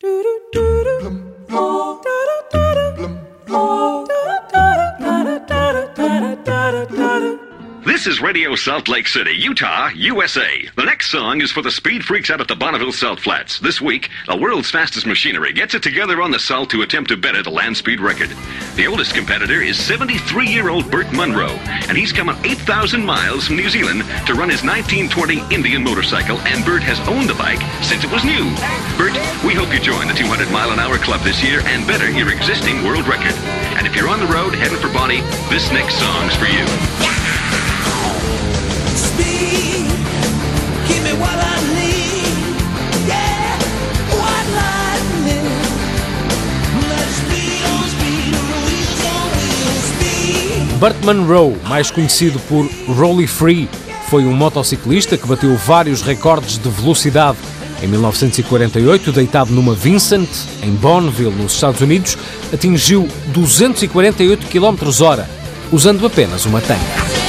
Do do do do. This is Radio Salt Lake City, Utah, USA. The next song is for the speed freaks out at the Bonneville Salt Flats. This week, the world's fastest machinery gets it together on the salt to attempt to better the land speed record. The oldest competitor is 73-year-old Burt Munro, and he's come 8,000 miles from New Zealand to run his 1920 Indian motorcycle, and Burt has owned the bike since it was new. Burt, we hope you join the 200 mile an hour club this year and better your existing world record. And if you're on the road heading for Bonnie, this next song's for you. Burt Munro, mais conhecido por Rolly Free, foi um motociclista que bateu vários recordes de velocidade. Em 1948, deitado numa Vincent, em Bonneville, nos Estados Unidos, atingiu 248 km/h, usando apenas uma tanque.